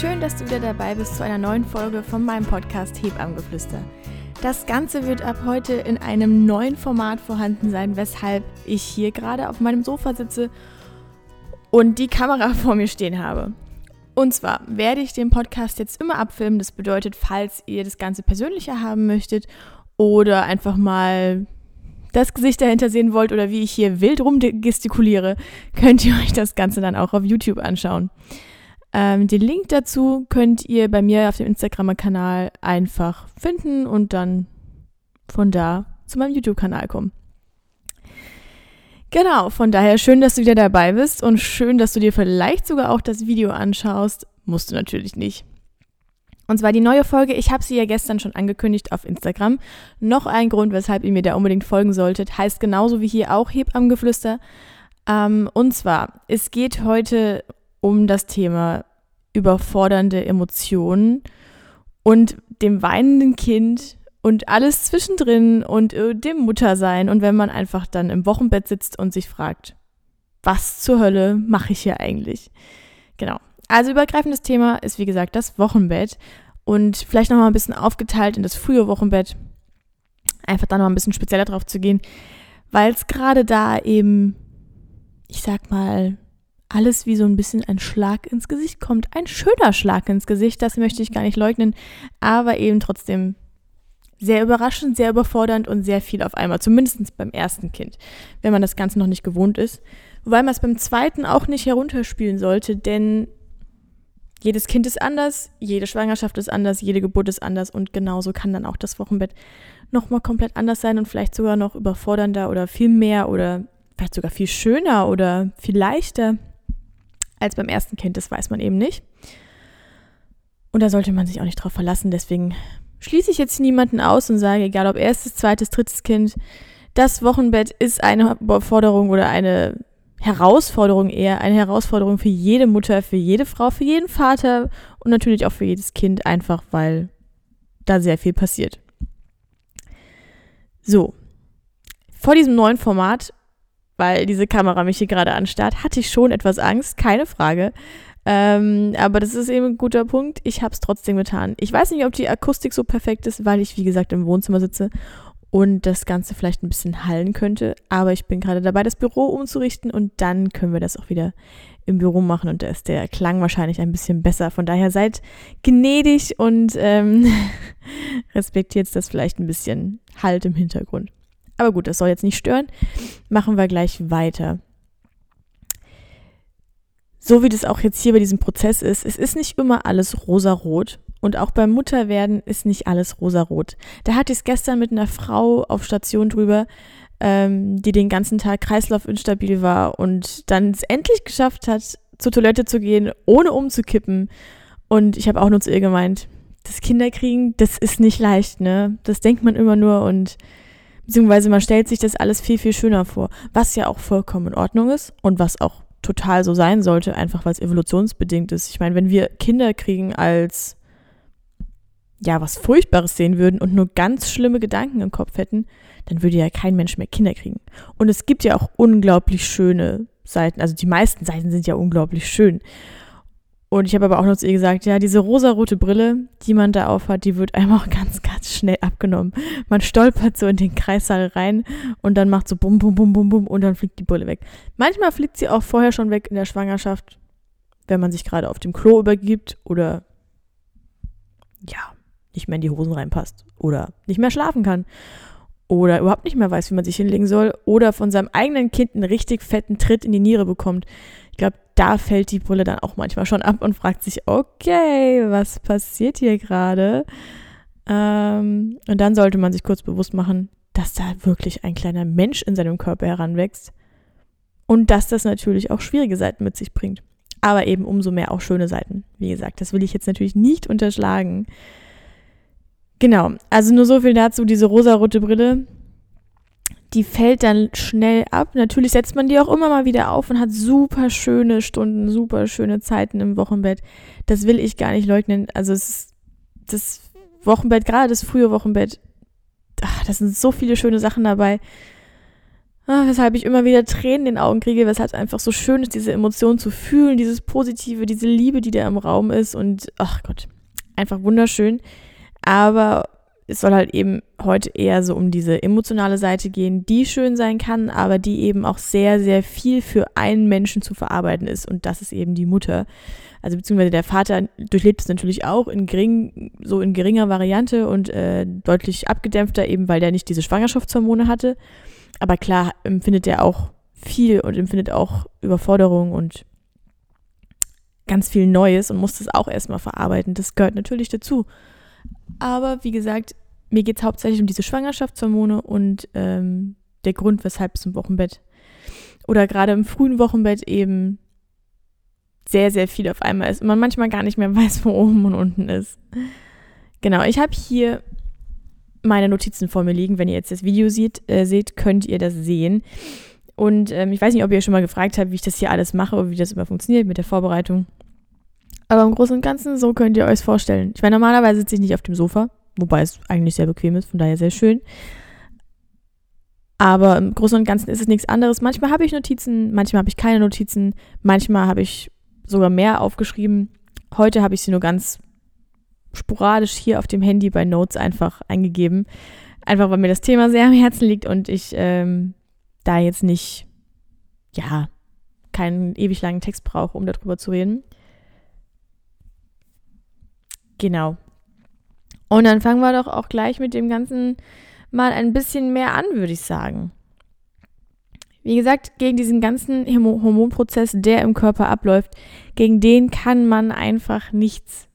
Schön, dass du wieder dabei bist zu einer neuen Folge von meinem Podcast Hebammengeflüster. Das Ganze wird ab heute in einem neuen Format vorhanden sein, weshalb ich hier gerade auf meinem Sofa sitze und die Kamera vor mir stehen habe. Und zwar werde ich den Podcast jetzt immer abfilmen. Das bedeutet, falls ihr das Ganze persönlicher haben möchtet oder einfach mal das Gesicht dahinter sehen wollt oder wie ich hier wild rumgestikuliere, könnt ihr euch das Ganze dann auch auf YouTube anschauen. Ähm, den Link dazu könnt ihr bei mir auf dem Instagram-Kanal einfach finden und dann von da zu meinem YouTube-Kanal kommen. Genau, von daher schön, dass du wieder dabei bist und schön, dass du dir vielleicht sogar auch das Video anschaust. Musst du natürlich nicht. Und zwar die neue Folge, ich habe sie ja gestern schon angekündigt auf Instagram. Noch ein Grund, weshalb ihr mir da unbedingt folgen solltet, heißt genauso wie hier auch Hebammengeflüster. Ähm, und zwar, es geht heute um das Thema überfordernde Emotionen und dem weinenden Kind und alles zwischendrin und äh, dem Muttersein und wenn man einfach dann im Wochenbett sitzt und sich fragt, was zur Hölle mache ich hier eigentlich? Genau. Also übergreifendes Thema ist wie gesagt das Wochenbett und vielleicht nochmal ein bisschen aufgeteilt in das frühe Wochenbett. Einfach da noch ein bisschen spezieller drauf zu gehen, weil es gerade da eben, ich sag mal, alles wie so ein bisschen ein Schlag ins Gesicht kommt. Ein schöner Schlag ins Gesicht, das möchte ich gar nicht leugnen, aber eben trotzdem sehr überraschend, sehr überfordernd und sehr viel auf einmal, zumindest beim ersten Kind, wenn man das Ganze noch nicht gewohnt ist. Wobei man es beim zweiten auch nicht herunterspielen sollte, denn jedes Kind ist anders, jede Schwangerschaft ist anders, jede Geburt ist anders und genauso kann dann auch das Wochenbett nochmal komplett anders sein und vielleicht sogar noch überfordernder oder viel mehr oder vielleicht sogar viel schöner oder viel leichter als beim ersten Kind, das weiß man eben nicht. Und da sollte man sich auch nicht drauf verlassen. Deswegen schließe ich jetzt niemanden aus und sage, egal ob erstes, zweites, drittes Kind, das Wochenbett ist eine Forderung oder eine Herausforderung eher, eine Herausforderung für jede Mutter, für jede Frau, für jeden Vater und natürlich auch für jedes Kind, einfach weil da sehr viel passiert. So, vor diesem neuen Format weil diese Kamera mich hier gerade anstarrt, hatte ich schon etwas Angst, keine Frage. Ähm, aber das ist eben ein guter Punkt. Ich habe es trotzdem getan. Ich weiß nicht, ob die Akustik so perfekt ist, weil ich, wie gesagt, im Wohnzimmer sitze und das Ganze vielleicht ein bisschen hallen könnte. Aber ich bin gerade dabei, das Büro umzurichten und dann können wir das auch wieder im Büro machen und da ist der Klang wahrscheinlich ein bisschen besser. Von daher seid gnädig und ähm, respektiert das vielleicht ein bisschen Halt im Hintergrund. Aber gut, das soll jetzt nicht stören. Machen wir gleich weiter. So wie das auch jetzt hier bei diesem Prozess ist, es ist nicht immer alles rosarot. Und auch beim Mutterwerden ist nicht alles rosarot. Da hatte ich es gestern mit einer Frau auf Station drüber, ähm, die den ganzen Tag kreislaufinstabil war und dann es endlich geschafft hat, zur Toilette zu gehen, ohne umzukippen. Und ich habe auch nur zu ihr gemeint, das Kinderkriegen, das ist nicht leicht, ne? Das denkt man immer nur und Beziehungsweise man stellt sich das alles viel, viel schöner vor, was ja auch vollkommen in Ordnung ist und was auch total so sein sollte, einfach weil es evolutionsbedingt ist. Ich meine, wenn wir Kinder kriegen als ja, was Furchtbares sehen würden und nur ganz schlimme Gedanken im Kopf hätten, dann würde ja kein Mensch mehr Kinder kriegen. Und es gibt ja auch unglaublich schöne Seiten, also die meisten Seiten sind ja unglaublich schön. Und ich habe aber auch noch zu ihr gesagt, ja, diese rosarote Brille, die man da aufhat, die wird einem auch ganz, ganz schnell abgenommen. Man stolpert so in den Kreissaal rein und dann macht so bum, bum, bum, bum, bum und dann fliegt die Brille weg. Manchmal fliegt sie auch vorher schon weg in der Schwangerschaft, wenn man sich gerade auf dem Klo übergibt oder ja, nicht mehr in die Hosen reinpasst oder nicht mehr schlafen kann oder überhaupt nicht mehr weiß, wie man sich hinlegen soll oder von seinem eigenen Kind einen richtig fetten Tritt in die Niere bekommt. Da fällt die Brille dann auch manchmal schon ab und fragt sich, okay, was passiert hier gerade? Ähm, und dann sollte man sich kurz bewusst machen, dass da wirklich ein kleiner Mensch in seinem Körper heranwächst und dass das natürlich auch schwierige Seiten mit sich bringt. Aber eben umso mehr auch schöne Seiten. Wie gesagt, das will ich jetzt natürlich nicht unterschlagen. Genau, also nur so viel dazu, diese rosarote Brille die fällt dann schnell ab. Natürlich setzt man die auch immer mal wieder auf und hat super schöne Stunden, super schöne Zeiten im Wochenbett. Das will ich gar nicht leugnen. Also es ist das Wochenbett, gerade das frühe Wochenbett, ach, da sind so viele schöne Sachen dabei. Ah, weshalb ich immer wieder Tränen in den Augen kriege, weshalb es einfach so schön ist, diese Emotionen zu fühlen, dieses Positive, diese Liebe, die da im Raum ist und ach Gott, einfach wunderschön. Aber es soll halt eben heute eher so um diese emotionale Seite gehen, die schön sein kann, aber die eben auch sehr, sehr viel für einen Menschen zu verarbeiten ist und das ist eben die Mutter. Also beziehungsweise der Vater durchlebt es natürlich auch in gering, so in geringer Variante und äh, deutlich abgedämpfter, eben weil der nicht diese Schwangerschaftshormone hatte. Aber klar empfindet er auch viel und empfindet auch Überforderung und ganz viel Neues und muss das auch erstmal verarbeiten. Das gehört natürlich dazu. Aber wie gesagt, mir geht es hauptsächlich um diese Schwangerschaftshormone und ähm, der Grund, weshalb es im Wochenbett oder gerade im frühen Wochenbett eben sehr, sehr viel auf einmal ist und man manchmal gar nicht mehr weiß, wo oben und unten ist. Genau, ich habe hier meine Notizen vor mir liegen. Wenn ihr jetzt das Video seht, äh, seht könnt ihr das sehen. Und ähm, ich weiß nicht, ob ihr schon mal gefragt habt, wie ich das hier alles mache oder wie das immer funktioniert mit der Vorbereitung. Aber im Großen und Ganzen, so könnt ihr euch vorstellen. Ich meine, normalerweise sitze ich nicht auf dem Sofa, wobei es eigentlich sehr bequem ist, von daher sehr schön. Aber im Großen und Ganzen ist es nichts anderes. Manchmal habe ich Notizen, manchmal habe ich keine Notizen, manchmal habe ich sogar mehr aufgeschrieben. Heute habe ich sie nur ganz sporadisch hier auf dem Handy bei Notes einfach eingegeben. Einfach weil mir das Thema sehr am Herzen liegt und ich ähm, da jetzt nicht, ja, keinen ewig langen Text brauche, um darüber zu reden. Genau. Und dann fangen wir doch auch gleich mit dem Ganzen mal ein bisschen mehr an, würde ich sagen. Wie gesagt, gegen diesen ganzen Hormonprozess, der im Körper abläuft, gegen den kann man einfach nichts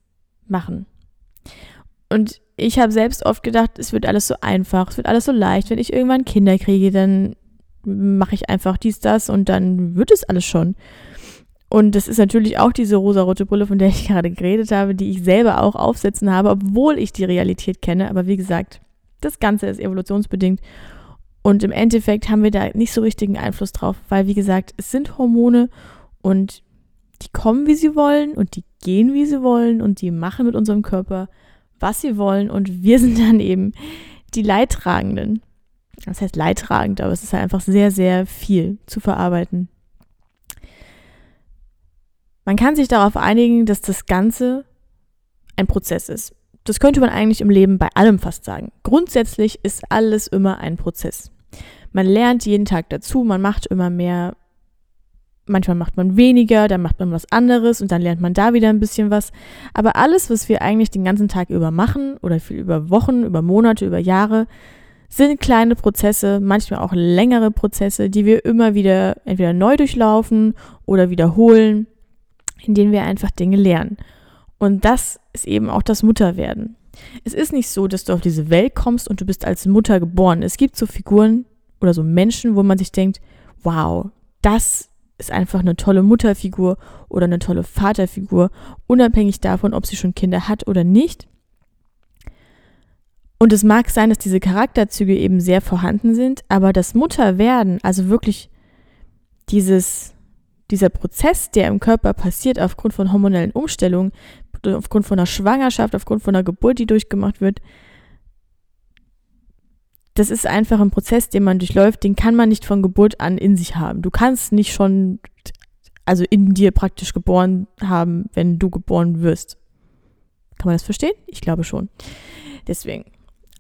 machen. Und ich habe selbst oft gedacht, es wird alles so einfach, es wird alles so leicht. Wenn ich irgendwann Kinder kriege, dann mache ich einfach dies, das und dann wird es alles schon. Und das ist natürlich auch diese rosarote Brille, von der ich gerade geredet habe, die ich selber auch aufsetzen habe, obwohl ich die Realität kenne. Aber wie gesagt, das Ganze ist evolutionsbedingt. Und im Endeffekt haben wir da nicht so richtigen Einfluss drauf, weil wie gesagt, es sind Hormone und die kommen, wie sie wollen und die gehen, wie sie wollen und die machen mit unserem Körper, was sie wollen und wir sind dann eben die Leidtragenden. Das heißt leidtragend, aber es ist halt einfach sehr, sehr viel zu verarbeiten. Man kann sich darauf einigen, dass das Ganze ein Prozess ist. Das könnte man eigentlich im Leben bei allem fast sagen. Grundsätzlich ist alles immer ein Prozess. Man lernt jeden Tag dazu, man macht immer mehr manchmal macht man weniger, dann macht man was anderes und dann lernt man da wieder ein bisschen was. Aber alles, was wir eigentlich den ganzen Tag über machen oder viel über Wochen, über Monate, über Jahre, sind kleine Prozesse, manchmal auch längere Prozesse, die wir immer wieder entweder neu durchlaufen oder wiederholen, in denen wir einfach Dinge lernen. Und das ist eben auch das Mutterwerden. Es ist nicht so, dass du auf diese Welt kommst und du bist als Mutter geboren. Es gibt so Figuren oder so Menschen, wo man sich denkt, wow, das ist einfach eine tolle Mutterfigur oder eine tolle Vaterfigur, unabhängig davon, ob sie schon Kinder hat oder nicht. Und es mag sein, dass diese Charakterzüge eben sehr vorhanden sind, aber das Mutterwerden, also wirklich dieses, dieser Prozess, der im Körper passiert aufgrund von hormonellen Umstellungen, aufgrund von einer Schwangerschaft, aufgrund von einer Geburt, die durchgemacht wird, das ist einfach ein Prozess, den man durchläuft, den kann man nicht von Geburt an in sich haben. Du kannst nicht schon, also in dir praktisch geboren haben, wenn du geboren wirst. Kann man das verstehen? Ich glaube schon. Deswegen.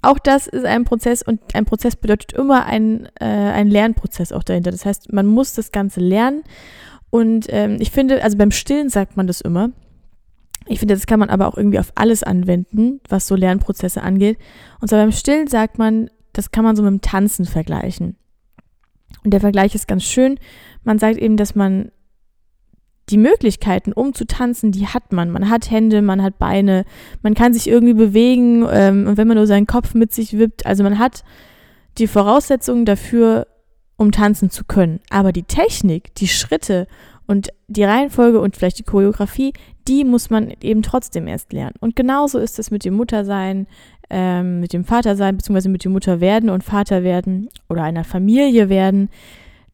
Auch das ist ein Prozess und ein Prozess bedeutet immer ein, äh, ein Lernprozess auch dahinter. Das heißt, man muss das Ganze lernen. Und ähm, ich finde, also beim Stillen sagt man das immer. Ich finde, das kann man aber auch irgendwie auf alles anwenden, was so Lernprozesse angeht. Und zwar beim Stillen sagt man, das kann man so mit dem Tanzen vergleichen. Und der Vergleich ist ganz schön. Man sagt eben, dass man die Möglichkeiten, um zu tanzen, die hat man. Man hat Hände, man hat Beine, man kann sich irgendwie bewegen ähm, und wenn man nur seinen Kopf mit sich wippt, also man hat die Voraussetzungen dafür, um tanzen zu können. Aber die Technik, die Schritte und die Reihenfolge und vielleicht die Choreografie, die muss man eben trotzdem erst lernen. Und genauso ist es mit dem Muttersein, ähm, mit dem Vater sein, beziehungsweise mit dem Mutter werden und Vater werden oder einer Familie werden.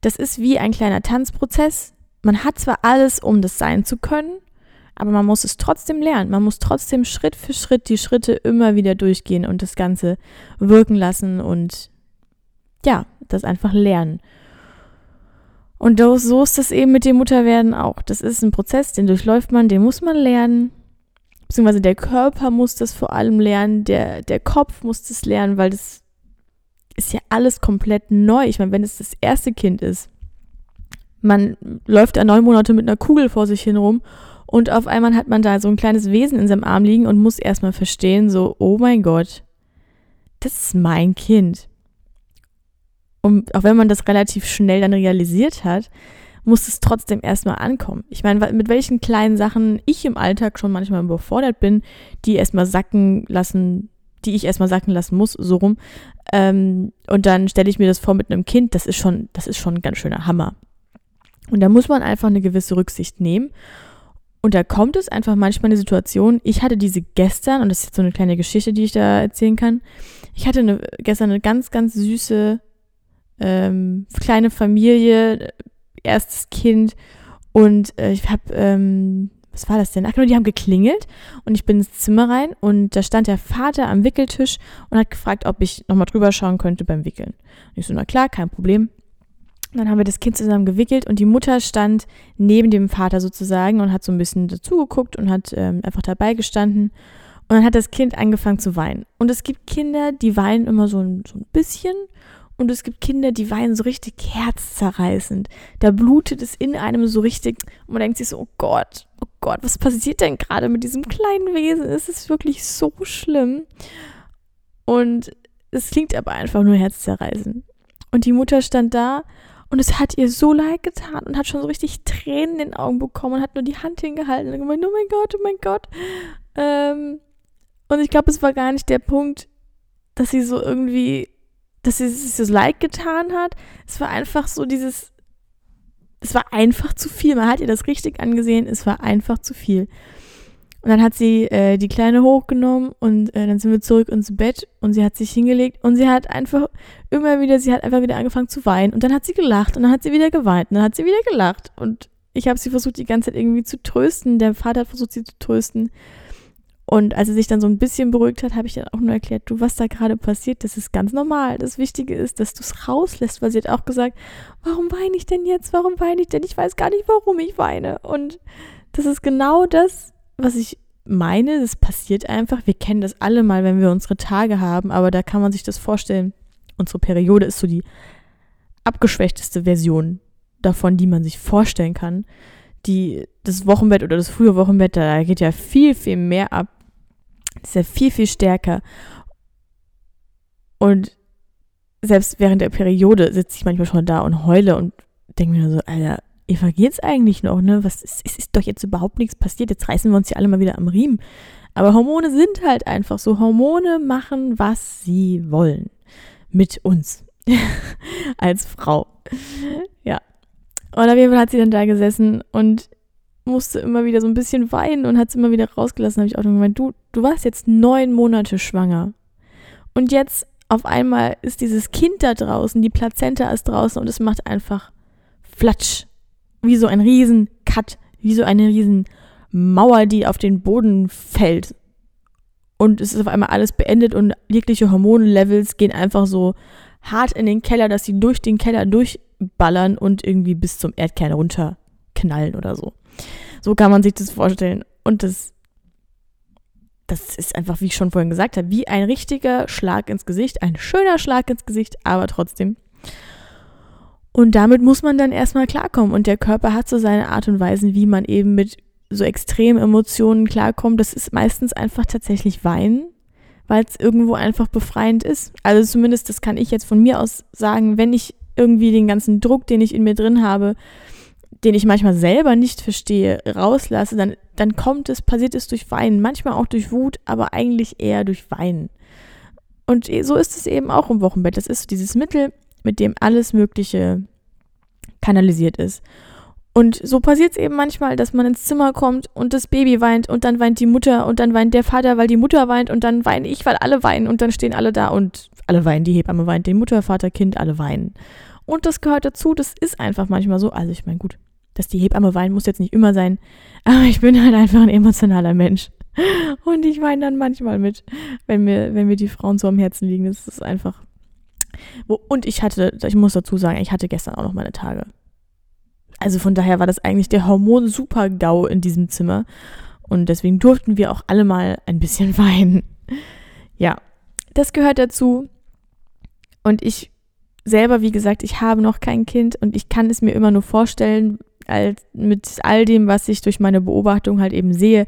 Das ist wie ein kleiner Tanzprozess. Man hat zwar alles, um das sein zu können, aber man muss es trotzdem lernen. Man muss trotzdem Schritt für Schritt die Schritte immer wieder durchgehen und das Ganze wirken lassen und ja, das einfach lernen. Und so ist das eben mit dem Mutterwerden auch. Das ist ein Prozess, den durchläuft man, den muss man lernen. Beziehungsweise der Körper muss das vor allem lernen, der, der Kopf muss das lernen, weil das ist ja alles komplett neu. Ich meine, wenn es das erste Kind ist, man läuft da neun Monate mit einer Kugel vor sich hin rum und auf einmal hat man da so ein kleines Wesen in seinem Arm liegen und muss erstmal verstehen, so, oh mein Gott, das ist mein Kind. Und auch wenn man das relativ schnell dann realisiert hat, muss es trotzdem erstmal ankommen. Ich meine, mit welchen kleinen Sachen ich im Alltag schon manchmal überfordert bin, die erstmal sacken lassen, die ich erstmal sacken lassen muss, so rum. Ähm, und dann stelle ich mir das vor mit einem Kind, das ist schon, das ist schon ein ganz schöner Hammer. Und da muss man einfach eine gewisse Rücksicht nehmen. Und da kommt es einfach manchmal eine Situation. Ich hatte diese gestern, und das ist jetzt so eine kleine Geschichte, die ich da erzählen kann. Ich hatte eine, gestern eine ganz, ganz süße ähm, kleine Familie, erstes Kind und äh, ich habe, ähm, was war das denn? Ach genau, die haben geklingelt und ich bin ins Zimmer rein und da stand der Vater am Wickeltisch und hat gefragt, ob ich nochmal drüber schauen könnte beim Wickeln. Und ich so, na klar, kein Problem. dann haben wir das Kind zusammen gewickelt und die Mutter stand neben dem Vater sozusagen und hat so ein bisschen dazugeguckt und hat ähm, einfach dabei gestanden. Und dann hat das Kind angefangen zu weinen. Und es gibt Kinder, die weinen immer so ein, so ein bisschen und es gibt Kinder, die weinen so richtig herzzerreißend. Da blutet es in einem so richtig. Und man denkt sich so, oh Gott, oh Gott, was passiert denn gerade mit diesem kleinen Wesen? Es ist wirklich so schlimm. Und es klingt aber einfach nur herzzerreißend. Und die Mutter stand da und es hat ihr so leid getan und hat schon so richtig Tränen in den Augen bekommen und hat nur die Hand hingehalten und gemeint, oh mein Gott, oh mein Gott. Ähm, und ich glaube, es war gar nicht der Punkt, dass sie so irgendwie dass sie sich so leid getan hat. Es war einfach so dieses, es war einfach zu viel. Man hat ihr das richtig angesehen, es war einfach zu viel. Und dann hat sie äh, die Kleine hochgenommen und äh, dann sind wir zurück ins Bett und sie hat sich hingelegt und sie hat einfach immer wieder, sie hat einfach wieder angefangen zu weinen und dann hat sie gelacht und dann hat sie wieder geweint und dann hat sie wieder gelacht und ich habe sie versucht die ganze Zeit irgendwie zu trösten. Der Vater hat versucht sie zu trösten. Und als er sich dann so ein bisschen beruhigt hat, habe ich dann auch nur erklärt, du, was da gerade passiert, das ist ganz normal. Das Wichtige ist, dass du es rauslässt, weil sie hat auch gesagt, warum weine ich denn jetzt? Warum weine ich denn? Ich weiß gar nicht, warum ich weine. Und das ist genau das, was ich meine. Das passiert einfach. Wir kennen das alle mal, wenn wir unsere Tage haben, aber da kann man sich das vorstellen. Unsere Periode ist so die abgeschwächteste Version davon, die man sich vorstellen kann. Die, das Wochenbett oder das frühe Wochenbett, da geht ja viel, viel mehr ab ist ja viel, viel stärker. Und selbst während der Periode sitze ich manchmal schon da und heule und denke mir so, Alter, Eva, geht's eigentlich noch, ne? Was ist, ist, ist doch jetzt überhaupt nichts passiert. Jetzt reißen wir uns hier alle mal wieder am Riemen. Aber Hormone sind halt einfach so. Hormone machen, was sie wollen. Mit uns. Als Frau. Ja. Und auf jeden Fall hat sie dann da gesessen und musste immer wieder so ein bisschen weinen und hat es immer wieder rausgelassen. habe ich auch gemeint, du, du warst jetzt neun Monate schwanger. Und jetzt auf einmal ist dieses Kind da draußen, die Plazenta ist draußen und es macht einfach Flatsch. Wie so ein riesen Cut, wie so eine riesen Mauer, die auf den Boden fällt. Und es ist auf einmal alles beendet und jegliche Hormonlevels gehen einfach so hart in den Keller, dass sie durch den Keller durchballern und irgendwie bis zum Erdkern runterknallen oder so. So kann man sich das vorstellen. Und das, das ist einfach, wie ich schon vorhin gesagt habe, wie ein richtiger Schlag ins Gesicht. Ein schöner Schlag ins Gesicht, aber trotzdem. Und damit muss man dann erstmal klarkommen. Und der Körper hat so seine Art und Weisen, wie man eben mit so extremen Emotionen klarkommt. Das ist meistens einfach tatsächlich Weinen, weil es irgendwo einfach befreiend ist. Also zumindest, das kann ich jetzt von mir aus sagen, wenn ich irgendwie den ganzen Druck, den ich in mir drin habe, den ich manchmal selber nicht verstehe, rauslasse, dann, dann kommt es, passiert es durch Weinen, manchmal auch durch Wut, aber eigentlich eher durch Weinen. Und so ist es eben auch im Wochenbett. Das ist dieses Mittel, mit dem alles Mögliche kanalisiert ist. Und so passiert es eben manchmal, dass man ins Zimmer kommt und das Baby weint und dann weint die Mutter und dann weint der Vater, weil die Mutter weint und dann weine ich, weil alle weinen und dann stehen alle da und alle weinen. Die Hebamme weint, die Mutter, Vater, Kind, alle weinen. Und das gehört dazu, das ist einfach manchmal so. Also ich meine, gut, dass die Hebamme weint, muss jetzt nicht immer sein. Aber ich bin halt einfach ein emotionaler Mensch. Und ich weine dann manchmal mit, wenn mir, wenn mir die Frauen so am Herzen liegen. Das ist einfach. und ich hatte, ich muss dazu sagen, ich hatte gestern auch noch meine Tage. also von daher war das eigentlich der Hormon-Super-GAU in diesem Zimmer. Und deswegen durften wir auch alle mal ein bisschen weinen. Ja, das gehört dazu. Und ich selber, wie gesagt, ich habe noch kein Kind und ich kann es mir immer nur vorstellen, als mit all dem, was ich durch meine Beobachtung halt eben sehe,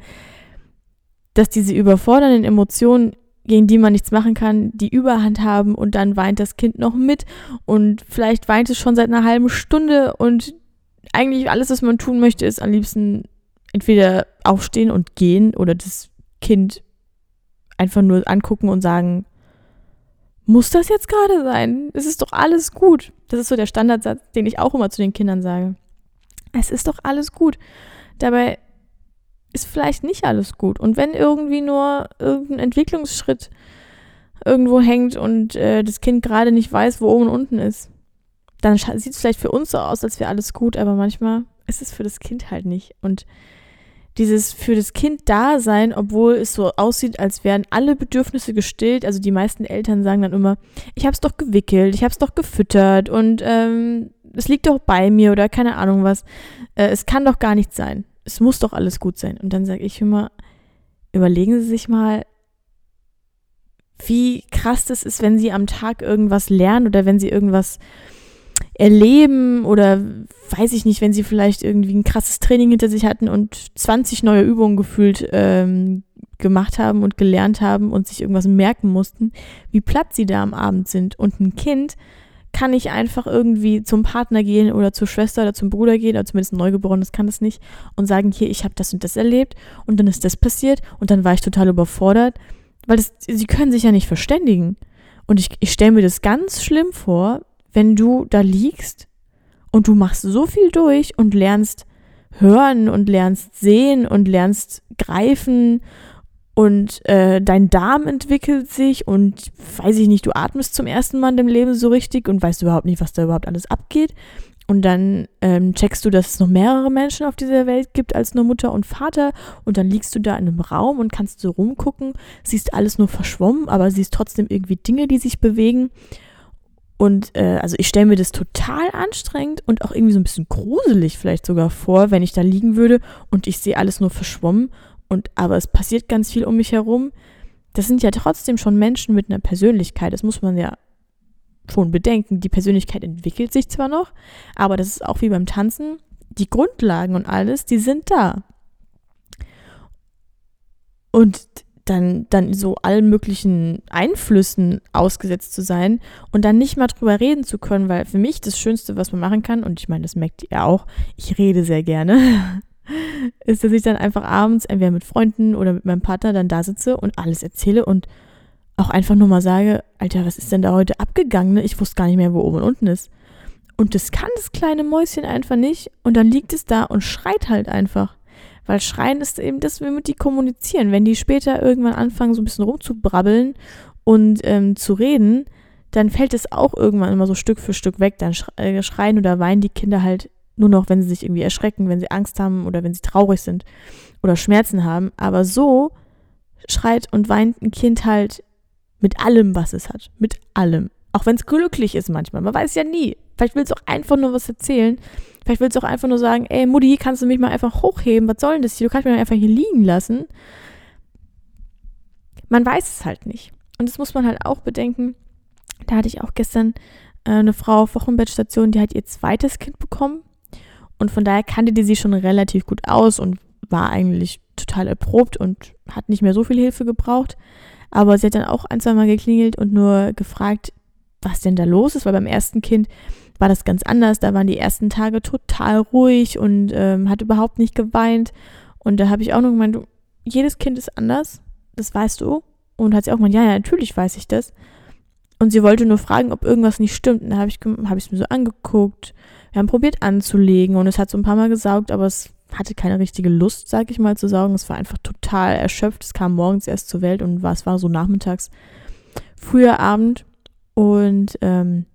dass diese überfordernden Emotionen, gegen die man nichts machen kann, die Überhand haben und dann weint das Kind noch mit und vielleicht weint es schon seit einer halben Stunde und eigentlich alles, was man tun möchte, ist am liebsten entweder aufstehen und gehen oder das Kind einfach nur angucken und sagen, muss das jetzt gerade sein? Es ist doch alles gut. Das ist so der Standardsatz, den ich auch immer zu den Kindern sage. Es ist doch alles gut. Dabei ist vielleicht nicht alles gut. Und wenn irgendwie nur irgendein Entwicklungsschritt irgendwo hängt und äh, das Kind gerade nicht weiß, wo oben und unten ist, dann sieht es vielleicht für uns so aus, als wäre alles gut, aber manchmal ist es für das Kind halt nicht. Und dieses für das Kind da sein, obwohl es so aussieht, als wären alle Bedürfnisse gestillt. Also die meisten Eltern sagen dann immer, ich habe es doch gewickelt, ich habe es doch gefüttert und ähm, es liegt doch bei mir oder keine Ahnung was. Äh, es kann doch gar nicht sein. Es muss doch alles gut sein. Und dann sage ich immer, überlegen Sie sich mal, wie krass das ist, wenn Sie am Tag irgendwas lernen oder wenn Sie irgendwas erleben oder weiß ich nicht, wenn sie vielleicht irgendwie ein krasses Training hinter sich hatten und 20 neue Übungen gefühlt ähm, gemacht haben und gelernt haben und sich irgendwas merken mussten, wie platt sie da am Abend sind. Und ein Kind kann nicht einfach irgendwie zum Partner gehen oder zur Schwester oder zum Bruder gehen, oder zumindest ein Neugeborenes kann das nicht, und sagen, hier, ich habe das und das erlebt und dann ist das passiert und dann war ich total überfordert, weil das, sie können sich ja nicht verständigen. Und ich, ich stelle mir das ganz schlimm vor, wenn du da liegst und du machst so viel durch und lernst hören und lernst sehen und lernst greifen und äh, dein Darm entwickelt sich und weiß ich nicht, du atmest zum ersten Mal in deinem Leben so richtig und weißt überhaupt nicht, was da überhaupt alles abgeht. Und dann ähm, checkst du, dass es noch mehrere Menschen auf dieser Welt gibt als nur Mutter und Vater. Und dann liegst du da in einem Raum und kannst so rumgucken, siehst alles nur verschwommen, aber siehst trotzdem irgendwie Dinge, die sich bewegen. Und äh, also ich stelle mir das total anstrengend und auch irgendwie so ein bisschen gruselig vielleicht sogar vor, wenn ich da liegen würde und ich sehe alles nur verschwommen und aber es passiert ganz viel um mich herum. Das sind ja trotzdem schon Menschen mit einer Persönlichkeit, das muss man ja schon bedenken. Die Persönlichkeit entwickelt sich zwar noch, aber das ist auch wie beim Tanzen, die Grundlagen und alles, die sind da. Und dann, dann so allen möglichen Einflüssen ausgesetzt zu sein und dann nicht mal drüber reden zu können, weil für mich das Schönste, was man machen kann, und ich meine, das merkt ihr auch, ich rede sehr gerne, ist, dass ich dann einfach abends entweder mit Freunden oder mit meinem Partner dann da sitze und alles erzähle und auch einfach nur mal sage, Alter, was ist denn da heute abgegangen? Ich wusste gar nicht mehr, wo oben und unten ist. Und das kann das kleine Mäuschen einfach nicht und dann liegt es da und schreit halt einfach. Weil Schreien ist eben das, womit die kommunizieren. Wenn die später irgendwann anfangen, so ein bisschen rumzubrabbeln und ähm, zu reden, dann fällt es auch irgendwann immer so Stück für Stück weg. Dann äh, schreien oder weinen die Kinder halt nur noch, wenn sie sich irgendwie erschrecken, wenn sie Angst haben oder wenn sie traurig sind oder Schmerzen haben. Aber so schreit und weint ein Kind halt mit allem, was es hat. Mit allem. Auch wenn es glücklich ist manchmal. Man weiß ja nie. Vielleicht will es auch einfach nur was erzählen. Vielleicht willst du auch einfach nur sagen, ey Mutti, kannst du mich mal einfach hochheben? Was soll denn das hier? Du kannst mich einfach hier liegen lassen. Man weiß es halt nicht. Und das muss man halt auch bedenken. Da hatte ich auch gestern äh, eine Frau auf Wochenbettstation, die hat ihr zweites Kind bekommen. Und von daher kannte die sie schon relativ gut aus und war eigentlich total erprobt und hat nicht mehr so viel Hilfe gebraucht. Aber sie hat dann auch ein, zwei Mal geklingelt und nur gefragt, was denn da los ist, weil beim ersten Kind war das ganz anders. Da waren die ersten Tage total ruhig und ähm, hat überhaupt nicht geweint. Und da habe ich auch noch gemeint, jedes Kind ist anders, das weißt du. Und hat sie auch gemeint, ja, ja, natürlich weiß ich das. Und sie wollte nur fragen, ob irgendwas nicht stimmt. Und da habe ich es hab mir so angeguckt. Wir haben probiert anzulegen und es hat so ein paar Mal gesaugt, aber es hatte keine richtige Lust, sag ich mal, zu saugen. Es war einfach total erschöpft. Es kam morgens erst zur Welt und war, es war so nachmittags, früher Abend. Und ähm,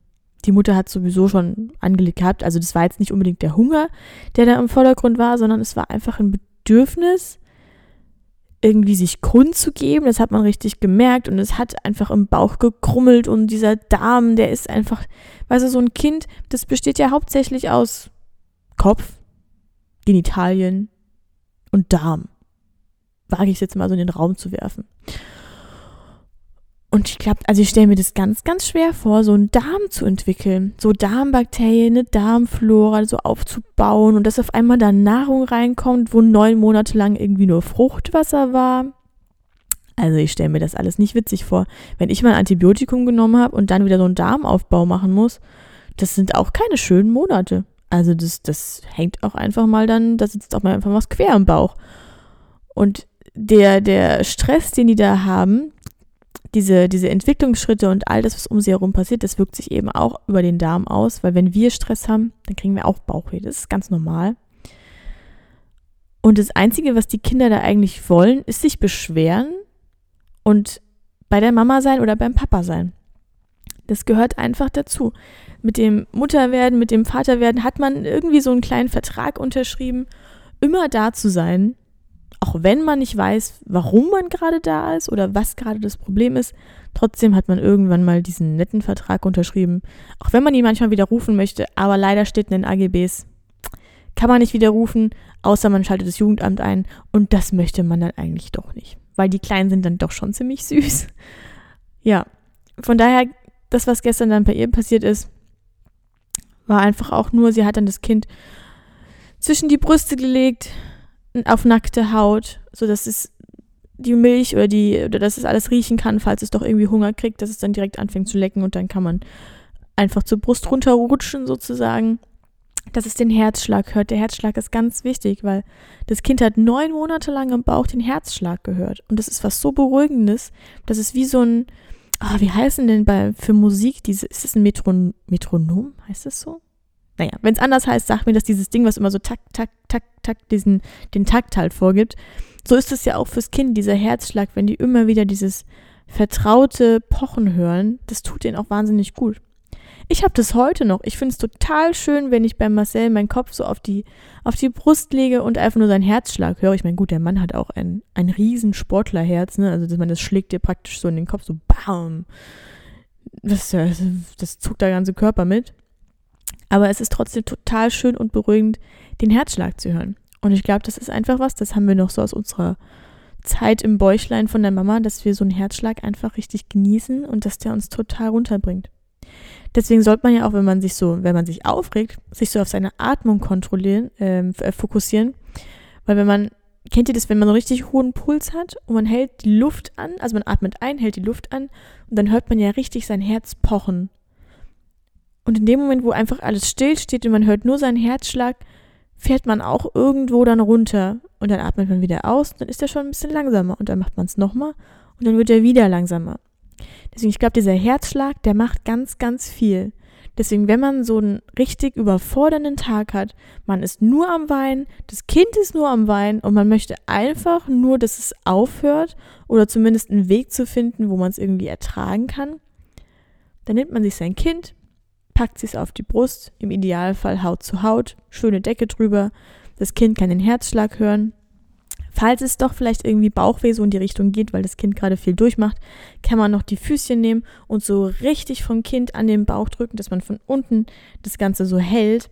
die Mutter hat sowieso schon angelegt gehabt. Also das war jetzt nicht unbedingt der Hunger, der da im Vordergrund war, sondern es war einfach ein Bedürfnis, irgendwie sich kundzugeben. Das hat man richtig gemerkt und es hat einfach im Bauch gekrummelt und dieser Darm, der ist einfach, weißt du, so ein Kind, das besteht ja hauptsächlich aus Kopf, Genitalien und Darm. Wage ich es jetzt mal so in den Raum zu werfen. Und ich glaube, also ich stelle mir das ganz, ganz schwer vor, so einen Darm zu entwickeln, so Darmbakterien, eine Darmflora so aufzubauen und dass auf einmal da Nahrung reinkommt, wo neun Monate lang irgendwie nur Fruchtwasser war. Also ich stelle mir das alles nicht witzig vor. Wenn ich mal ein Antibiotikum genommen habe und dann wieder so einen Darmaufbau machen muss, das sind auch keine schönen Monate. Also das, das hängt auch einfach mal dann, da sitzt auch mal einfach was quer im Bauch. Und der, der Stress, den die da haben, diese, diese Entwicklungsschritte und all das, was um sie herum passiert, das wirkt sich eben auch über den Darm aus, weil wenn wir Stress haben, dann kriegen wir auch Bauchweh. Das ist ganz normal. Und das Einzige, was die Kinder da eigentlich wollen, ist sich beschweren und bei der Mama sein oder beim Papa sein. Das gehört einfach dazu. Mit dem Mutterwerden, mit dem Vaterwerden hat man irgendwie so einen kleinen Vertrag unterschrieben, immer da zu sein auch wenn man nicht weiß, warum man gerade da ist oder was gerade das Problem ist, trotzdem hat man irgendwann mal diesen netten Vertrag unterschrieben. Auch wenn man ihn manchmal widerrufen möchte, aber leider steht in den AGBs, kann man nicht widerrufen, außer man schaltet das Jugendamt ein und das möchte man dann eigentlich doch nicht, weil die Kleinen sind dann doch schon ziemlich süß. Ja, von daher, das, was gestern dann bei ihr passiert ist, war einfach auch nur, sie hat dann das Kind zwischen die Brüste gelegt, auf nackte Haut, sodass es die Milch oder die oder dass es alles riechen kann, falls es doch irgendwie Hunger kriegt, dass es dann direkt anfängt zu lecken und dann kann man einfach zur Brust runterrutschen sozusagen, dass es den Herzschlag hört. Der Herzschlag ist ganz wichtig, weil das Kind hat neun Monate lang im Bauch den Herzschlag gehört und das ist was so beruhigendes, das ist wie so ein, oh, wie heißen denn bei für Musik diese, ist es ein Metron, Metronom, heißt es so? Naja, wenn es anders heißt, sagt mir, dass dieses Ding, was immer so tak, tak, tak, tak, diesen, den Takt halt vorgibt. So ist es ja auch fürs Kind, dieser Herzschlag, wenn die immer wieder dieses vertraute Pochen hören, das tut denen auch wahnsinnig gut. Ich habe das heute noch. Ich finde es total schön, wenn ich bei Marcel meinen Kopf so auf die, auf die Brust lege und einfach nur seinen Herzschlag höre. Ich meine, gut, der Mann hat auch ein, ein riesen Sportlerherz, ne? Also, dass man das schlägt dir praktisch so in den Kopf, so BAM! Das, das, das zuckt der ganze Körper mit. Aber es ist trotzdem total schön und beruhigend, den Herzschlag zu hören. Und ich glaube, das ist einfach was, das haben wir noch so aus unserer Zeit im Bäuchlein von der Mama, dass wir so einen Herzschlag einfach richtig genießen und dass der uns total runterbringt. Deswegen sollte man ja auch, wenn man sich so, wenn man sich aufregt, sich so auf seine Atmung kontrollieren, ähm, äh, fokussieren. Weil wenn man, kennt ihr das, wenn man einen richtig hohen Puls hat und man hält die Luft an, also man atmet ein, hält die Luft an und dann hört man ja richtig sein Herz pochen. Und in dem Moment, wo einfach alles still steht und man hört nur seinen Herzschlag, fährt man auch irgendwo dann runter und dann atmet man wieder aus dann ist er schon ein bisschen langsamer und dann macht man es nochmal und dann wird er wieder langsamer. Deswegen, ich glaube, dieser Herzschlag, der macht ganz, ganz viel. Deswegen, wenn man so einen richtig überfordernden Tag hat, man ist nur am Weinen, das Kind ist nur am Weinen und man möchte einfach nur, dass es aufhört oder zumindest einen Weg zu finden, wo man es irgendwie ertragen kann, dann nimmt man sich sein Kind, packt sie es auf die Brust, im Idealfall Haut zu Haut, schöne Decke drüber, das Kind kann den Herzschlag hören. Falls es doch vielleicht irgendwie Bauchweh so in die Richtung geht, weil das Kind gerade viel durchmacht, kann man noch die Füßchen nehmen und so richtig vom Kind an den Bauch drücken, dass man von unten das Ganze so hält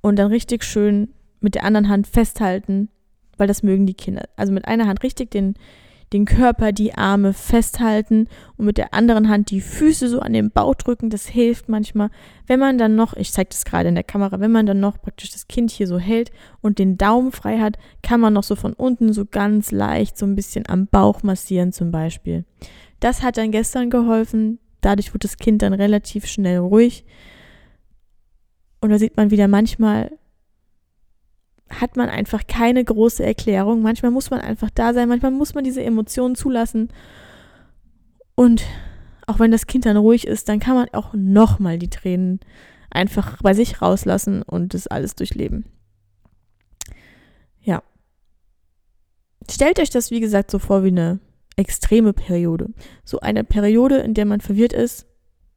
und dann richtig schön mit der anderen Hand festhalten, weil das mögen die Kinder. Also mit einer Hand richtig den, den Körper, die Arme festhalten und mit der anderen Hand die Füße so an den Bauch drücken. Das hilft manchmal. Wenn man dann noch, ich zeige das gerade in der Kamera, wenn man dann noch praktisch das Kind hier so hält und den Daumen frei hat, kann man noch so von unten so ganz leicht so ein bisschen am Bauch massieren zum Beispiel. Das hat dann gestern geholfen. Dadurch wird das Kind dann relativ schnell ruhig. Und da sieht man wieder manchmal, hat man einfach keine große Erklärung. Manchmal muss man einfach da sein, manchmal muss man diese Emotionen zulassen. Und auch wenn das Kind dann ruhig ist, dann kann man auch nochmal die Tränen einfach bei sich rauslassen und das alles durchleben. Ja. Stellt euch das, wie gesagt, so vor wie eine extreme Periode. So eine Periode, in der man verwirrt ist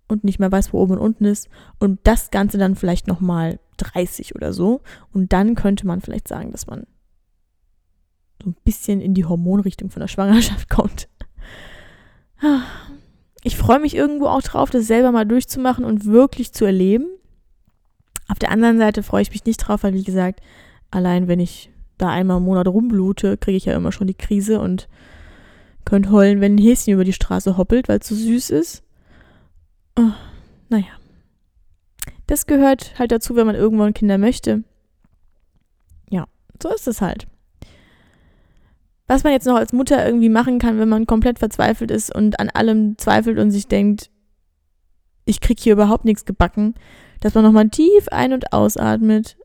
und nicht mehr weiß, wo oben und unten ist und das Ganze dann vielleicht nochmal 30 oder so. Und dann könnte man vielleicht sagen, dass man so ein bisschen in die Hormonrichtung von der Schwangerschaft kommt. Ich freue mich irgendwo auch drauf, das selber mal durchzumachen und wirklich zu erleben. Auf der anderen Seite freue ich mich nicht drauf, weil wie gesagt, allein wenn ich da einmal im Monat rumblute, kriege ich ja immer schon die Krise und könnte heulen, wenn ein Häschen über die Straße hoppelt, weil es so süß ist. Oh, naja. Das gehört halt dazu, wenn man irgendwann Kinder möchte. Ja, so ist es halt. Was man jetzt noch als Mutter irgendwie machen kann, wenn man komplett verzweifelt ist und an allem zweifelt und sich denkt, ich krieg hier überhaupt nichts gebacken, dass man nochmal tief ein- und ausatmet,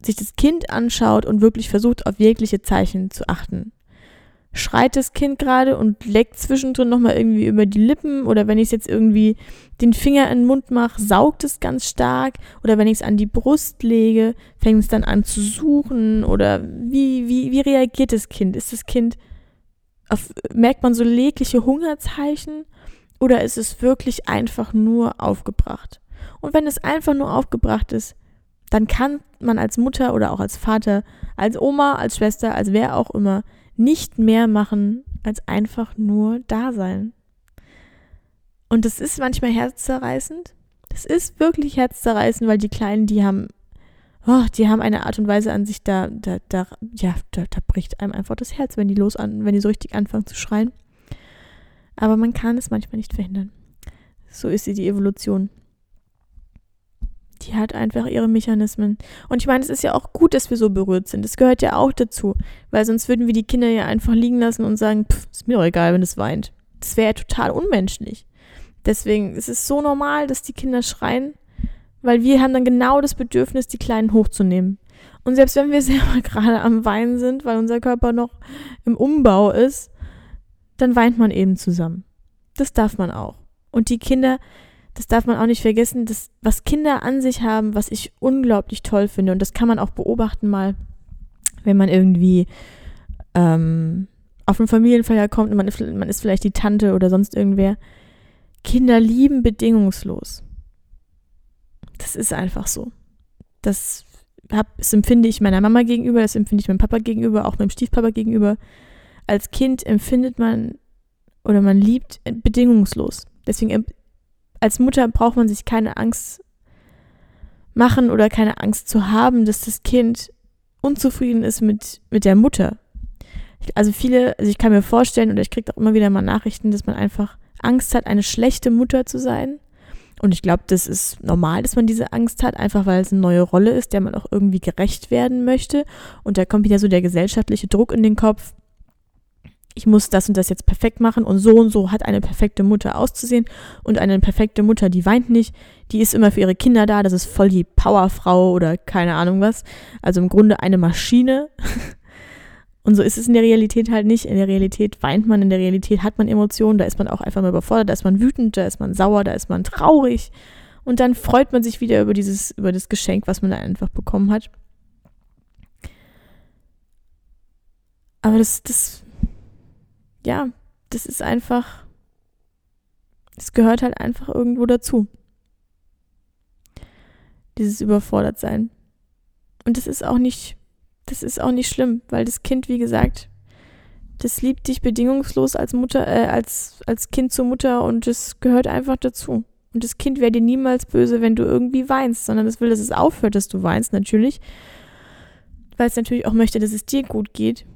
sich das Kind anschaut und wirklich versucht, auf jegliche Zeichen zu achten. Schreit das Kind gerade und leckt zwischendrin nochmal irgendwie über die Lippen oder wenn ich es jetzt irgendwie den Finger in den Mund mache, saugt es ganz stark oder wenn ich es an die Brust lege, fängt es dann an zu suchen oder wie, wie, wie reagiert das Kind? Ist das Kind, auf, merkt man so legliche Hungerzeichen oder ist es wirklich einfach nur aufgebracht? Und wenn es einfach nur aufgebracht ist, dann kann man als Mutter oder auch als Vater, als Oma, als Schwester, als wer auch immer nicht mehr machen, als einfach nur da sein. Und das ist manchmal herzzerreißend. Das ist wirklich herzzerreißend, weil die Kleinen, die haben, oh, die haben eine Art und Weise an sich, da, da, da, ja, da, da bricht einem einfach das Herz, wenn die los an, wenn die so richtig anfangen zu schreien. Aber man kann es manchmal nicht verhindern. So ist sie die Evolution die hat einfach ihre Mechanismen. Und ich meine, es ist ja auch gut, dass wir so berührt sind. Das gehört ja auch dazu. Weil sonst würden wir die Kinder ja einfach liegen lassen und sagen, pff, ist mir doch egal, wenn es weint. Das wäre ja total unmenschlich. Deswegen ist es so normal, dass die Kinder schreien, weil wir haben dann genau das Bedürfnis, die Kleinen hochzunehmen. Und selbst wenn wir selber gerade am Weinen sind, weil unser Körper noch im Umbau ist, dann weint man eben zusammen. Das darf man auch. Und die Kinder, das darf man auch nicht vergessen, das, was Kinder an sich haben, was ich unglaublich toll finde, und das kann man auch beobachten mal, wenn man irgendwie ähm, auf eine Familienfeier kommt und man ist, man ist vielleicht die Tante oder sonst irgendwer. Kinder lieben bedingungslos. Das ist einfach so. Das, hab, das empfinde ich meiner Mama gegenüber, das empfinde ich meinem Papa gegenüber, auch meinem Stiefpapa gegenüber. Als Kind empfindet man oder man liebt bedingungslos. Deswegen als Mutter braucht man sich keine Angst machen oder keine Angst zu haben, dass das Kind unzufrieden ist mit, mit der Mutter. Also viele, also ich kann mir vorstellen, oder ich kriege auch immer wieder mal Nachrichten, dass man einfach Angst hat, eine schlechte Mutter zu sein. Und ich glaube, das ist normal, dass man diese Angst hat, einfach weil es eine neue Rolle ist, der man auch irgendwie gerecht werden möchte. Und da kommt wieder so der gesellschaftliche Druck in den Kopf ich muss das und das jetzt perfekt machen und so und so hat eine perfekte Mutter auszusehen und eine perfekte Mutter, die weint nicht, die ist immer für ihre Kinder da, das ist voll die Powerfrau oder keine Ahnung was. Also im Grunde eine Maschine. Und so ist es in der Realität halt nicht. In der Realität weint man, in der Realität hat man Emotionen, da ist man auch einfach mal überfordert, da ist man wütend, da ist man sauer, da ist man traurig. Und dann freut man sich wieder über dieses, über das Geschenk, was man da einfach bekommen hat. Aber das, das ja, das ist einfach, es gehört halt einfach irgendwo dazu. Dieses Überfordertsein. Und das ist auch nicht, das ist auch nicht schlimm, weil das Kind, wie gesagt, das liebt dich bedingungslos als Mutter, äh, als, als Kind zur Mutter und das gehört einfach dazu. Und das Kind wäre dir niemals böse, wenn du irgendwie weinst, sondern es will, dass es aufhört, dass du weinst, natürlich. Weil es natürlich auch möchte, dass es dir gut geht.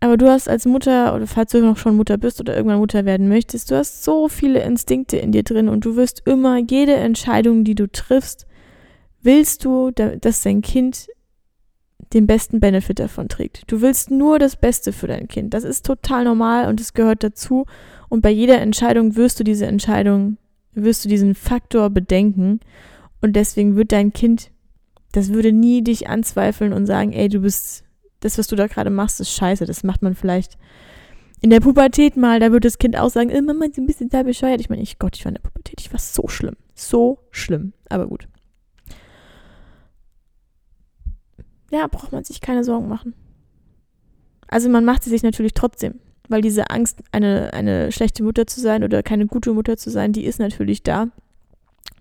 Aber du hast als Mutter, oder falls du noch schon Mutter bist oder irgendwann Mutter werden möchtest, du hast so viele Instinkte in dir drin und du wirst immer jede Entscheidung, die du triffst, willst du, dass dein Kind den besten Benefit davon trägt. Du willst nur das Beste für dein Kind. Das ist total normal und es gehört dazu. Und bei jeder Entscheidung wirst du diese Entscheidung, wirst du diesen Faktor bedenken. Und deswegen wird dein Kind, das würde nie dich anzweifeln und sagen, ey, du bist das, was du da gerade machst, ist scheiße. Das macht man vielleicht in der Pubertät mal. Da wird das Kind auch sagen, äh, Mama ist ein bisschen da bescheuert. Ich meine, ich Gott, ich war in der Pubertät. Ich war so schlimm. So schlimm. Aber gut. Ja, braucht man sich keine Sorgen machen. Also man macht sie sich natürlich trotzdem, weil diese Angst, eine, eine schlechte Mutter zu sein oder keine gute Mutter zu sein, die ist natürlich da.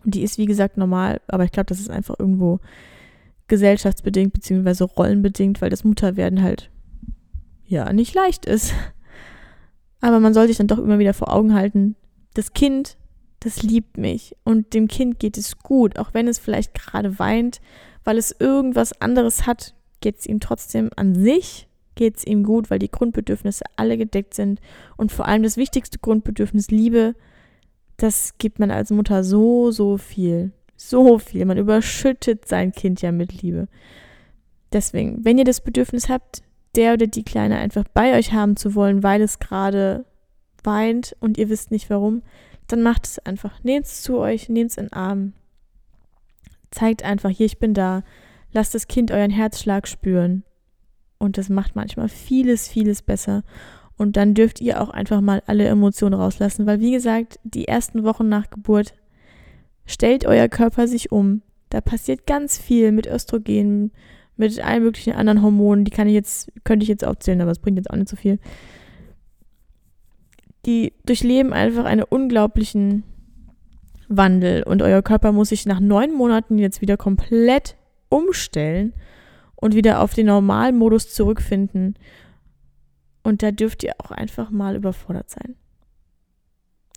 Und die ist, wie gesagt, normal. Aber ich glaube, das ist einfach irgendwo gesellschaftsbedingt beziehungsweise rollenbedingt, weil das Mutterwerden halt ja nicht leicht ist. Aber man soll sich dann doch immer wieder vor Augen halten, das Kind, das liebt mich und dem Kind geht es gut, auch wenn es vielleicht gerade weint, weil es irgendwas anderes hat, geht es ihm trotzdem an sich, geht es ihm gut, weil die Grundbedürfnisse alle gedeckt sind. Und vor allem das wichtigste Grundbedürfnis Liebe, das gibt man als Mutter so, so viel, so viel. Man überschüttet sein Kind ja mit Liebe. Deswegen, wenn ihr das Bedürfnis habt, der oder die Kleine einfach bei euch haben zu wollen, weil es gerade weint und ihr wisst nicht warum, dann macht es einfach. Nehmt es zu euch, nehmt es in den Arm. Zeigt einfach, hier, ich bin da. Lasst das Kind euren Herzschlag spüren. Und das macht manchmal vieles, vieles besser. Und dann dürft ihr auch einfach mal alle Emotionen rauslassen, weil wie gesagt, die ersten Wochen nach Geburt stellt euer Körper sich um. Da passiert ganz viel mit Östrogen, mit allen möglichen anderen Hormonen. Die kann ich jetzt, könnte ich jetzt aufzählen, aber es bringt jetzt auch nicht so viel die durchleben einfach einen unglaublichen Wandel und euer Körper muss sich nach neun Monaten jetzt wieder komplett umstellen und wieder auf den normalen Modus zurückfinden. Und da dürft ihr auch einfach mal überfordert sein.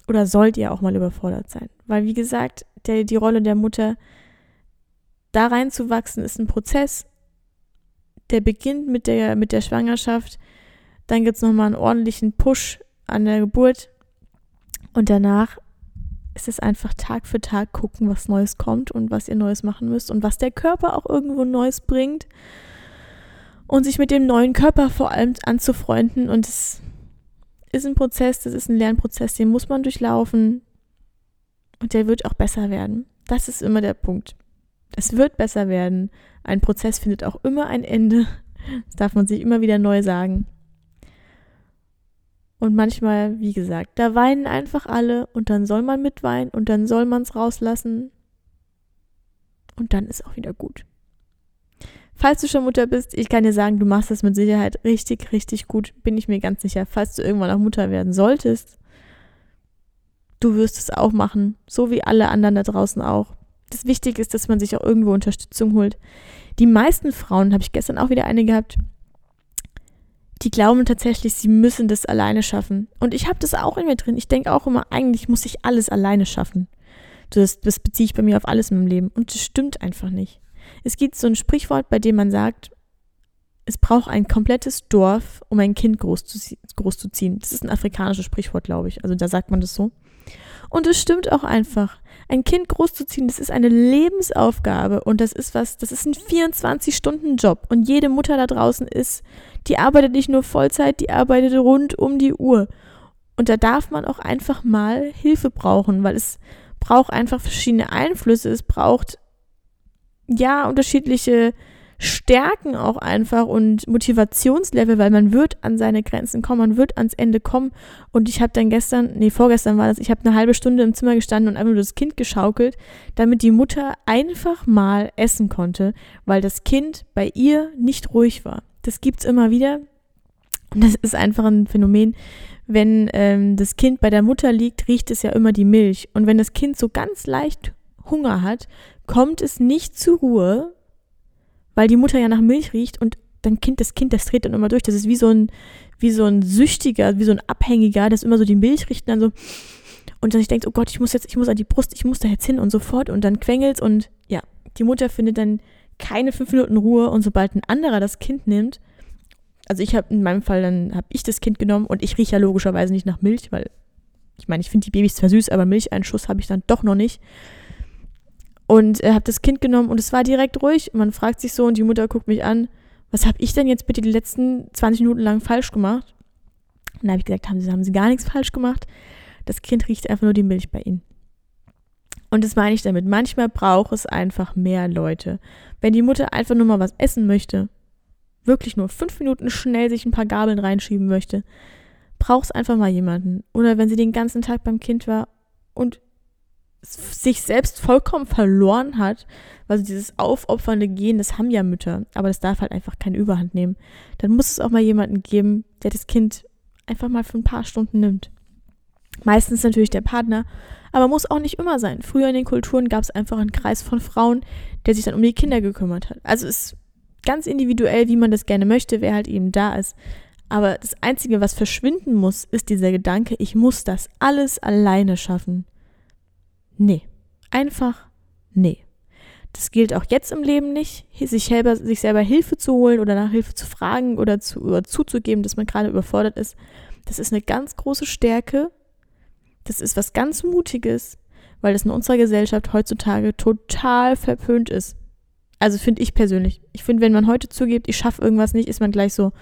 Oder sollt ihr auch mal überfordert sein. Weil, wie gesagt, der, die Rolle der Mutter, da reinzuwachsen, ist ein Prozess. Der beginnt mit der, mit der Schwangerschaft. Dann gibt es nochmal einen ordentlichen Push an der Geburt. Und danach ist es einfach Tag für Tag gucken, was Neues kommt und was ihr Neues machen müsst und was der Körper auch irgendwo Neues bringt. Und sich mit dem neuen Körper vor allem anzufreunden. Und es ist ein Prozess, das ist ein Lernprozess, den muss man durchlaufen. Und der wird auch besser werden. Das ist immer der Punkt. Es wird besser werden. Ein Prozess findet auch immer ein Ende. Das darf man sich immer wieder neu sagen. Und manchmal, wie gesagt, da weinen einfach alle und dann soll man mitweinen und dann soll man es rauslassen. Und dann ist auch wieder gut. Falls du schon Mutter bist, ich kann dir sagen, du machst das mit Sicherheit richtig, richtig gut, bin ich mir ganz sicher. Falls du irgendwann auch Mutter werden solltest, du wirst es auch machen, so wie alle anderen da draußen auch. Das Wichtige ist, dass man sich auch irgendwo Unterstützung holt. Die meisten Frauen, habe ich gestern auch wieder eine gehabt, die glauben tatsächlich, sie müssen das alleine schaffen. Und ich habe das auch in mir drin. Ich denke auch immer, eigentlich muss ich alles alleine schaffen. Das, das beziehe ich bei mir auf alles in meinem Leben. Und das stimmt einfach nicht. Es gibt so ein Sprichwort, bei dem man sagt, es braucht ein komplettes Dorf, um ein Kind groß zu, groß zu. Das ist ein afrikanisches Sprichwort, glaube ich. Also da sagt man das so. Und es stimmt auch einfach. Ein Kind großzuziehen, das ist eine Lebensaufgabe und das ist was, das ist ein 24-Stunden-Job. Und jede Mutter da draußen ist, die arbeitet nicht nur Vollzeit, die arbeitet rund um die Uhr. Und da darf man auch einfach mal Hilfe brauchen, weil es braucht einfach verschiedene Einflüsse. Es braucht ja unterschiedliche Stärken auch einfach und Motivationslevel, weil man wird an seine Grenzen kommen, man wird ans Ende kommen. Und ich habe dann gestern, nee, vorgestern war das, ich habe eine halbe Stunde im Zimmer gestanden und einfach nur das Kind geschaukelt, damit die Mutter einfach mal essen konnte, weil das Kind bei ihr nicht ruhig war. Das gibt's immer wieder. Und das ist einfach ein Phänomen. Wenn ähm, das Kind bei der Mutter liegt, riecht es ja immer die Milch. Und wenn das Kind so ganz leicht Hunger hat, kommt es nicht zur Ruhe, weil die Mutter ja nach Milch riecht und dann Kind, das Kind, das dreht dann immer durch. Das ist wie so ein, wie so ein Süchtiger, wie so ein Abhängiger, das immer so die Milch riecht und dann so. Und dann ich denke, oh Gott, ich muss jetzt, ich muss an die Brust, ich muss da jetzt hin und sofort und dann quengelt's und ja, die Mutter findet dann keine fünf Minuten Ruhe und sobald ein anderer das Kind nimmt, also ich habe in meinem Fall, dann habe ich das Kind genommen und ich rieche ja logischerweise nicht nach Milch, weil ich meine, ich finde die Babys zwar süß, aber Milcheinschuss habe ich dann doch noch nicht. Und er hat das Kind genommen und es war direkt ruhig. Man fragt sich so und die Mutter guckt mich an, was habe ich denn jetzt bitte die letzten 20 Minuten lang falsch gemacht? Und da habe ich gesagt, haben sie, haben sie gar nichts falsch gemacht. Das Kind riecht einfach nur die Milch bei ihnen. Und das meine ich damit. Manchmal braucht es einfach mehr Leute. Wenn die Mutter einfach nur mal was essen möchte, wirklich nur fünf Minuten schnell sich ein paar Gabeln reinschieben möchte, braucht es einfach mal jemanden. Oder wenn sie den ganzen Tag beim Kind war und sich selbst vollkommen verloren hat, weil dieses aufopfernde Gehen, das haben ja Mütter, aber das darf halt einfach keine Überhand nehmen. Dann muss es auch mal jemanden geben, der das Kind einfach mal für ein paar Stunden nimmt. Meistens natürlich der Partner, aber muss auch nicht immer sein. Früher in den Kulturen gab es einfach einen Kreis von Frauen, der sich dann um die Kinder gekümmert hat. Also ist ganz individuell, wie man das gerne möchte, wer halt eben da ist. Aber das Einzige, was verschwinden muss, ist dieser Gedanke, ich muss das alles alleine schaffen. Nee. Einfach nee. Das gilt auch jetzt im Leben nicht, sich selber, sich selber Hilfe zu holen oder nach Hilfe zu fragen oder, zu, oder zuzugeben, dass man gerade überfordert ist. Das ist eine ganz große Stärke. Das ist was ganz Mutiges, weil das in unserer Gesellschaft heutzutage total verpönt ist. Also finde ich persönlich. Ich finde, wenn man heute zugibt, ich schaffe irgendwas nicht, ist man gleich so,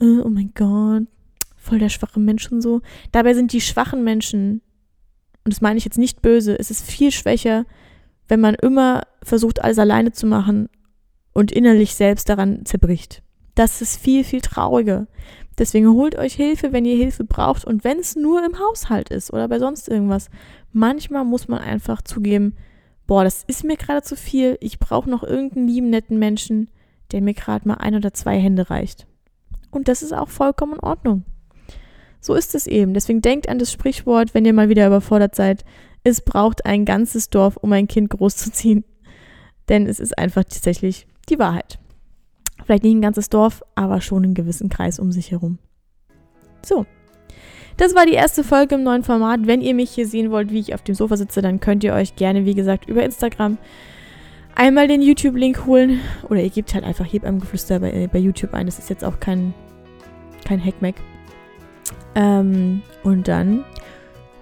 äh, oh mein Gott, voll der schwache Mensch und so. Dabei sind die schwachen Menschen, und das meine ich jetzt nicht böse, es ist viel schwächer, wenn man immer versucht, alles alleine zu machen und innerlich selbst daran zerbricht. Das ist viel, viel trauriger. Deswegen holt euch Hilfe, wenn ihr Hilfe braucht und wenn es nur im Haushalt ist oder bei sonst irgendwas. Manchmal muss man einfach zugeben, boah, das ist mir gerade zu viel, ich brauche noch irgendeinen lieben, netten Menschen, der mir gerade mal ein oder zwei Hände reicht. Und das ist auch vollkommen in Ordnung. So ist es eben. Deswegen denkt an das Sprichwort, wenn ihr mal wieder überfordert seid, es braucht ein ganzes Dorf, um ein Kind großzuziehen. Denn es ist einfach tatsächlich die Wahrheit. Vielleicht nicht ein ganzes Dorf, aber schon einen gewissen Kreis um sich herum. So. Das war die erste Folge im neuen Format. Wenn ihr mich hier sehen wollt, wie ich auf dem Sofa sitze, dann könnt ihr euch gerne, wie gesagt, über Instagram einmal den YouTube-Link holen. Oder ihr gebt halt einfach Geflüster bei, äh, bei YouTube ein. Das ist jetzt auch kein, kein Hackmack. Ähm, und dann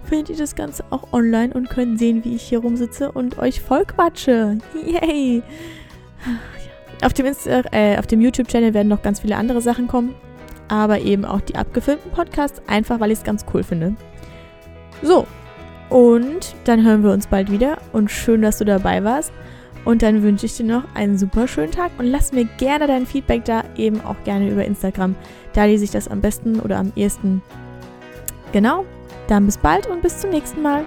findet ihr das Ganze auch online und könnt sehen, wie ich hier rumsitze und euch voll quatsche. Yay! Auf dem, äh, dem YouTube-Channel werden noch ganz viele andere Sachen kommen, aber eben auch die abgefilmten Podcasts, einfach weil ich es ganz cool finde. So, und dann hören wir uns bald wieder und schön, dass du dabei warst. Und dann wünsche ich dir noch einen super schönen Tag und lass mir gerne dein Feedback da, eben auch gerne über Instagram. Da lese ich das am besten oder am ehesten. Genau, dann bis bald und bis zum nächsten Mal.